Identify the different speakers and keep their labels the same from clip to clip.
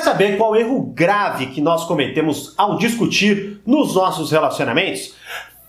Speaker 1: Quer saber qual erro grave que nós cometemos ao discutir nos nossos relacionamentos?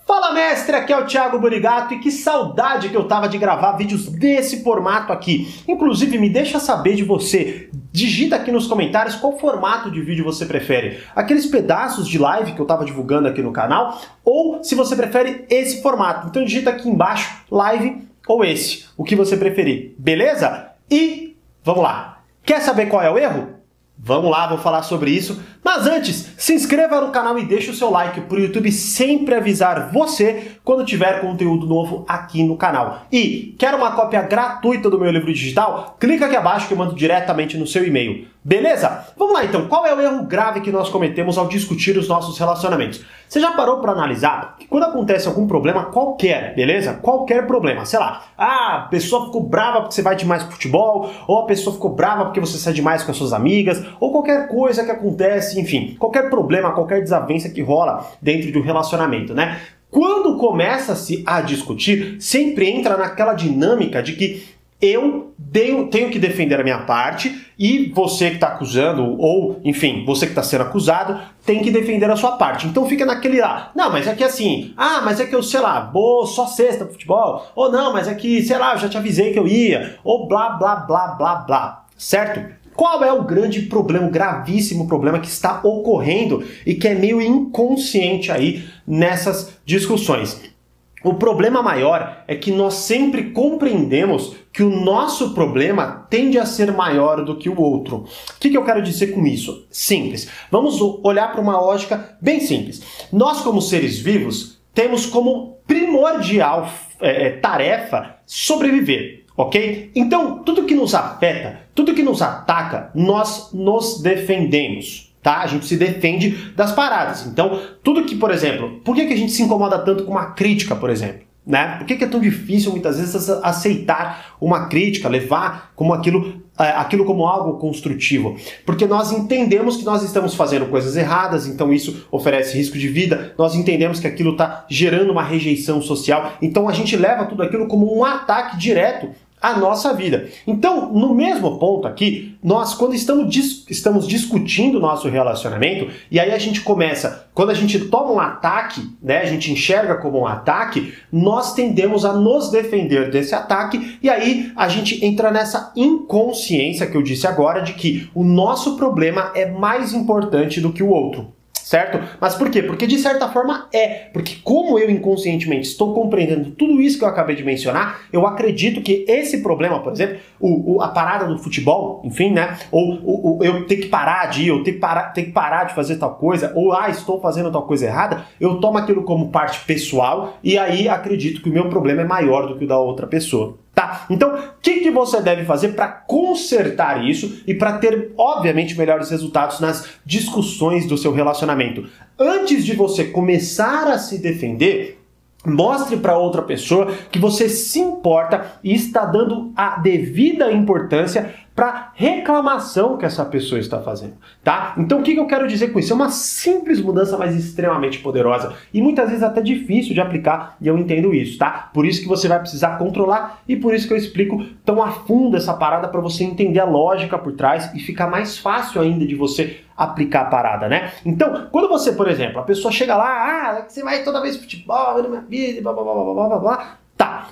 Speaker 1: Fala mestre, aqui é o Thiago Burigato e que saudade que eu tava de gravar vídeos desse formato aqui. Inclusive, me deixa saber de você. Digita aqui nos comentários qual formato de vídeo você prefere. Aqueles pedaços de live que eu tava divulgando aqui no canal ou se você prefere esse formato. Então digita aqui embaixo live ou esse, o que você preferir. Beleza? E vamos lá. Quer saber qual é o erro? Vamos lá, vou falar sobre isso. Mas antes, se inscreva no canal e deixe o seu like para o YouTube sempre avisar você quando tiver conteúdo novo aqui no canal. E quer uma cópia gratuita do meu livro digital? Clica aqui abaixo que eu mando diretamente no seu e-mail. Beleza? Vamos lá então. Qual é o erro grave que nós cometemos ao discutir os nossos relacionamentos? Você já parou para analisar que quando acontece algum problema qualquer, beleza? Qualquer problema, sei lá, ah, a pessoa ficou brava porque você vai demais pro futebol, ou a pessoa ficou brava porque você sai demais com as suas amigas, ou qualquer coisa que acontece, enfim, qualquer problema, qualquer desavença que rola dentro de um relacionamento, né? Quando começa-se a discutir, sempre entra naquela dinâmica de que eu tenho que defender a minha parte e você que está acusando, ou enfim, você que está sendo acusado, tem que defender a sua parte. Então fica naquele lá, não, mas é que assim, ah, mas é que eu, sei lá, vou só sexta pro futebol, ou não, mas é que, sei lá, eu já te avisei que eu ia, ou blá, blá, blá, blá, blá, certo? Qual é o grande problema, o gravíssimo problema que está ocorrendo e que é meio inconsciente aí nessas discussões? O problema maior é que nós sempre compreendemos que o nosso problema tende a ser maior do que o outro. O que, eu quero dizer com isso? Simples. Vamos olhar para uma lógica bem simples. Nós, como seres vivos, temos como primordial é, é tarefa sobreviver. Ok? Então, tudo que nos afeta, tudo que nos ataca, nós nos defendemos tá? A gente se defende das paradas. Então, tudo que, por exemplo, por que, que a gente se incomoda tanto com uma crítica, por exemplo? Né? Por que, é tão difícil muitas vezes aceitar uma crítica, levar como aquilo, é, aquilo como algo construtivo? Porque nós entendemos que nós estamos fazendo coisas erradas, então isso oferece risco de vida, nós entendemos que aquilo está gerando uma rejeição social, então a gente leva tudo aquilo como um ataque direto a nossa vida. Então, no mesmo ponto aqui, nós, quando estamos, dis estamos discutindo nosso relacionamento, e aí a gente começa, quando a gente toma um ataque, né, a gente enxerga como um ataque, nós tendemos a nos defender desse ataque, e aí a gente entra nessa inconsciência que eu disse agora de que o nosso problema é mais importante do que o outro certo? Mas por quê? Porque de certa forma é. Porque como eu inconscientemente estou compreendendo tudo isso que eu acabei de mencionar, eu acredito que esse problema, por exemplo, o, o a parada do futebol, enfim, né? Ou eu ter que parar de ir, eu ter que, parar, ter que parar de fazer tal coisa, ou ah, estou fazendo tal coisa errada, eu tomo aquilo como parte pessoal e aí acredito que o meu problema é maior do que o da outra pessoa. Tá? Então, o que, que você deve fazer para consertar isso e para ter, obviamente, melhores resultados nas discussões do seu relacionamento? Antes de você começar a se defender, Mostre para outra pessoa que você se importa e está dando a devida importância para reclamação que essa pessoa está fazendo, tá? Então o que, eu quero dizer com isso? É uma simples mudança, mas extremamente poderosa e muitas vezes até difícil de aplicar e eu entendo isso, tá? Por isso que você vai precisar controlar e por isso que eu explico tão a fundo essa parada para você entender a lógica por trás e ficar mais fácil ainda de você aplicar a parada, né? Então, quando você, por exemplo, a pessoa chega lá, ah, você vai toda vez futebol, na minha vida, blá blá blá blá blá blá,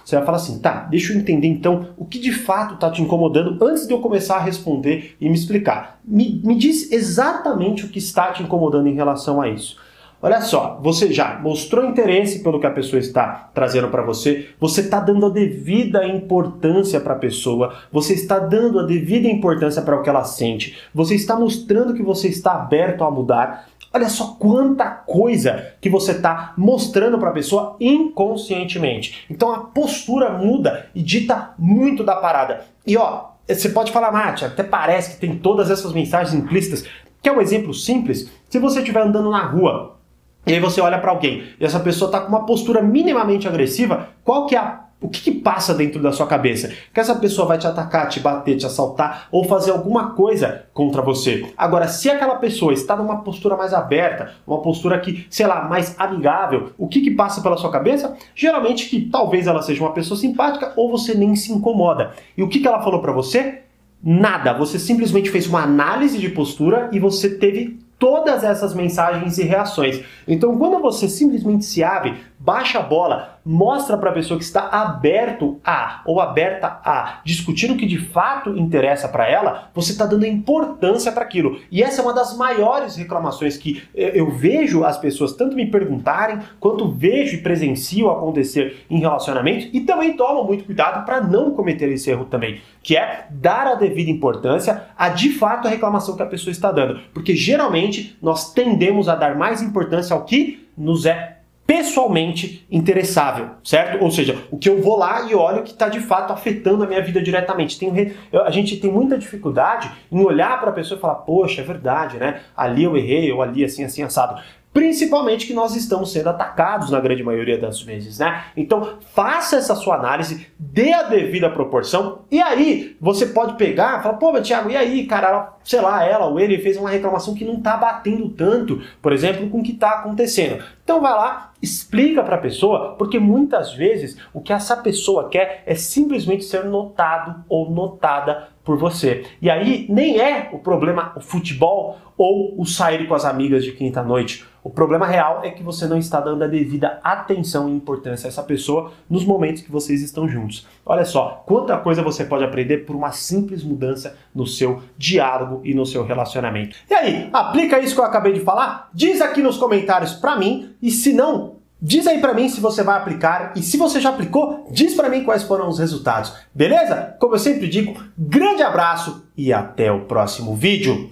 Speaker 1: Você vai falar assim, tá, deixa eu entender então o que de fato está te incomodando antes de eu começar a responder e me explicar. Me, me diz exatamente o que está te incomodando em relação a isso. Olha só, você já mostrou interesse pelo que a pessoa está trazendo para você, você está dando a devida importância para a pessoa, você está dando a devida importância para o que ela sente, você está mostrando que você está aberto a mudar. Olha só quanta coisa que você está mostrando para a pessoa inconscientemente. Então a postura muda e dita muito da parada. E ó, você pode falar, Mate, até parece que tem todas essas mensagens implícitas. Que é um exemplo simples. Se você estiver andando na rua e aí você olha para alguém e essa pessoa está com uma postura minimamente agressiva, qual que é a o que, que, passa dentro da sua cabeça? Que essa pessoa vai te atacar, te bater, te assaltar ou fazer alguma coisa contra você. Agora, se aquela pessoa está numa postura mais aberta, uma postura que, sei lá, mais amigável, o que, que passa pela sua cabeça? Geralmente que talvez ela seja uma pessoa simpática ou você nem se incomoda. E o que, que ela falou para você? Nada. Você simplesmente fez uma análise de postura e você teve todas essas mensagens e reações. Então, quando você simplesmente se abre, baixa a bola, mostra para a pessoa que está aberto a ou aberta a discutir o que de fato interessa para ela, você está dando importância para aquilo. E essa é uma das maiores reclamações que eu vejo as pessoas tanto me perguntarem, quanto vejo e presencio acontecer em relacionamentos e também tomo muito cuidado para não cometer esse erro também, que é dar a devida importância a de fato a reclamação que a pessoa está dando, porque geralmente nós tendemos a dar mais importância ao que nos é pessoalmente interessável, certo? Ou seja, o que eu vou lá e olho que está de fato afetando a minha vida diretamente. Tem, a gente tem muita dificuldade em olhar para a pessoa e falar, poxa, é verdade, né? Ali eu errei, ou ali assim, assim, assado. Principalmente que nós estamos sendo atacados na grande maioria das vezes, né? Então, faça essa sua análise, dê a devida proporção, e aí você pode pegar e falar, pô, meu Thiago, e aí, cara, sei lá, ela ou ele fez uma reclamação que não tá batendo tanto, por exemplo, com o que tá acontecendo. Então vai lá, explica para a pessoa, porque muitas vezes o que essa pessoa quer é simplesmente ser notado ou notada por você. E aí nem é o problema o futebol ou o sair com as amigas de quinta-noite. O problema real é que você não está dando a devida atenção e importância a essa pessoa nos momentos que vocês estão juntos. Olha só, quanta coisa você pode aprender por uma simples mudança no seu diálogo e no seu relacionamento. E aí, aplica isso que eu acabei de falar? Diz aqui nos comentários para mim e se não, Diz aí para mim se você vai aplicar e se você já aplicou, diz para mim quais foram os resultados. Beleza? Como eu sempre digo, grande abraço e até o próximo vídeo.